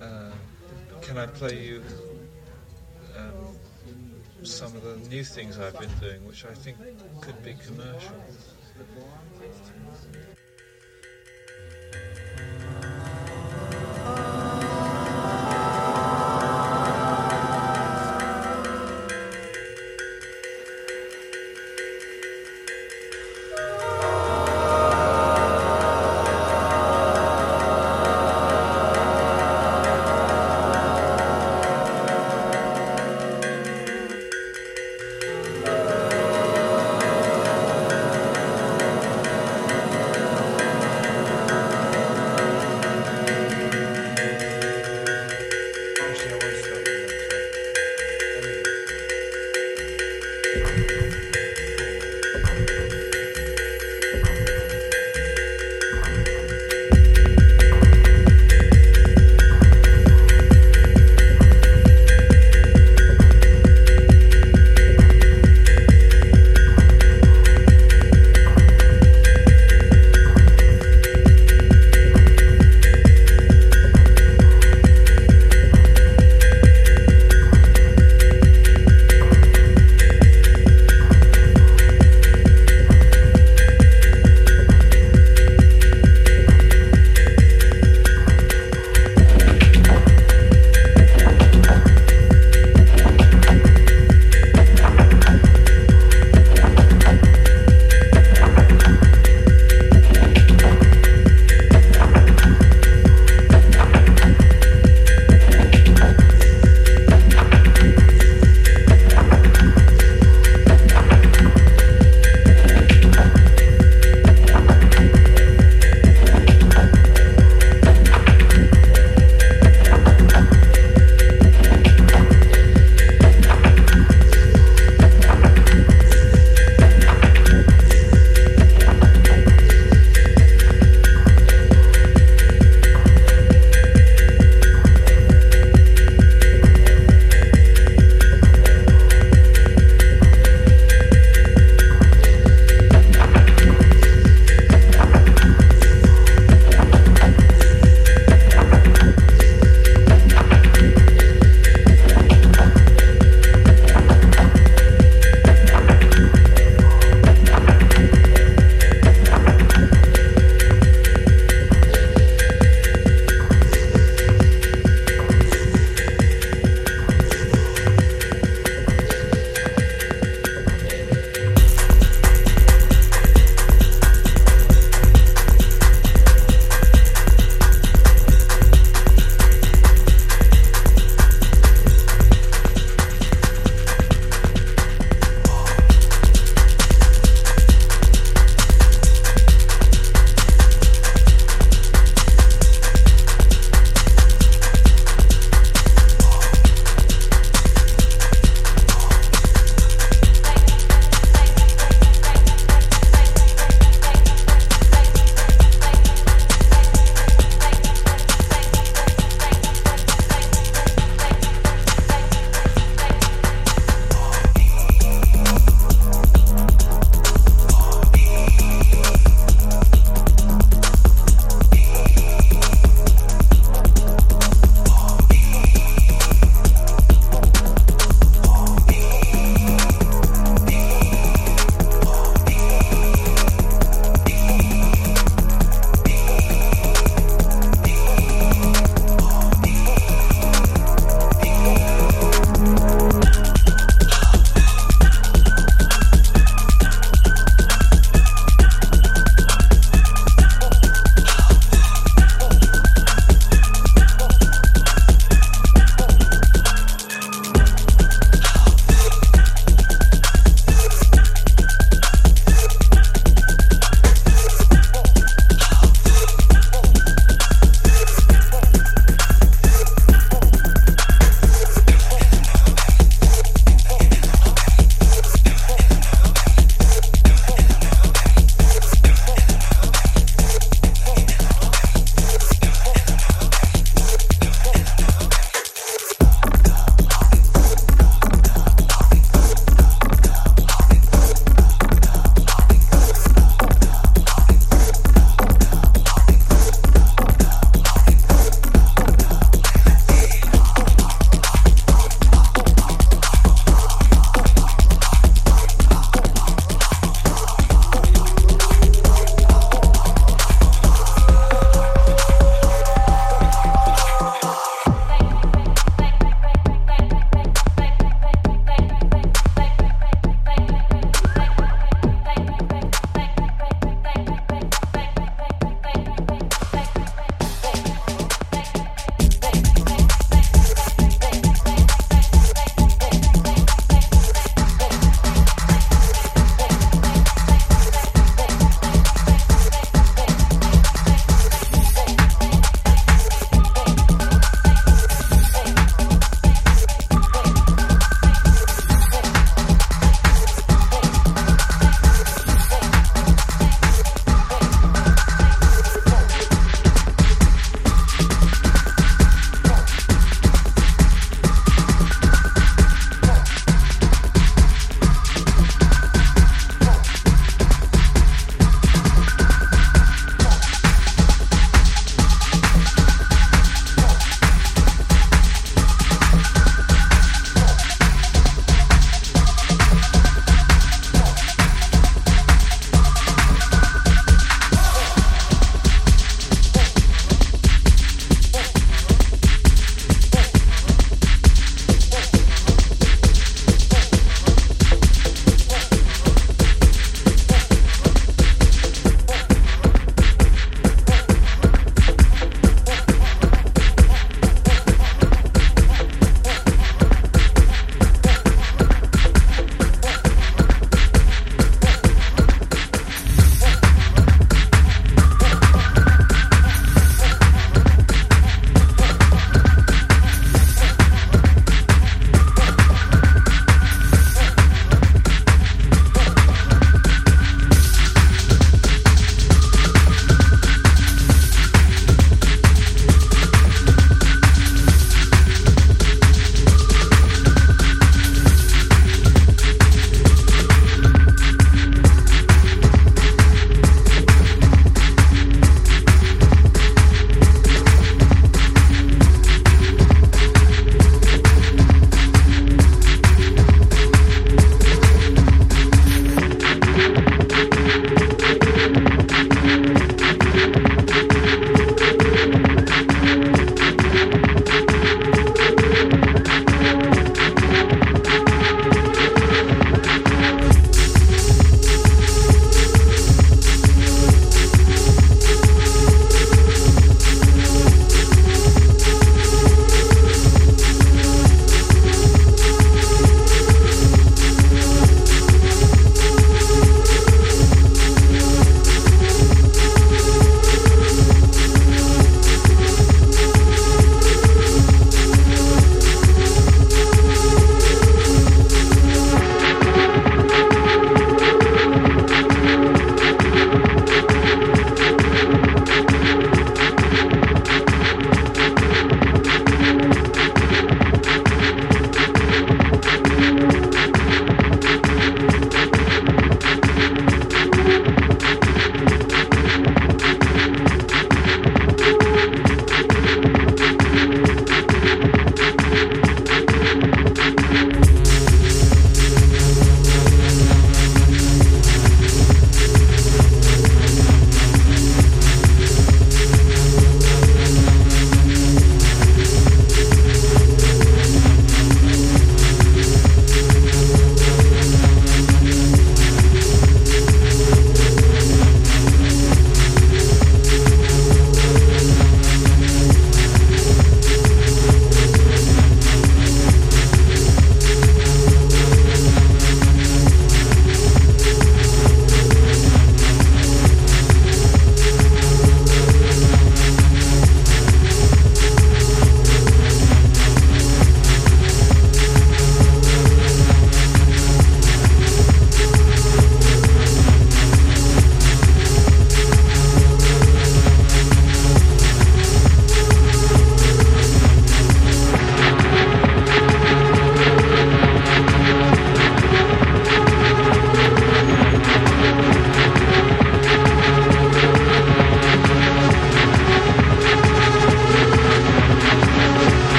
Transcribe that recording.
Uh, can I play you um, some of the new things I've been doing, which I think could be commercial.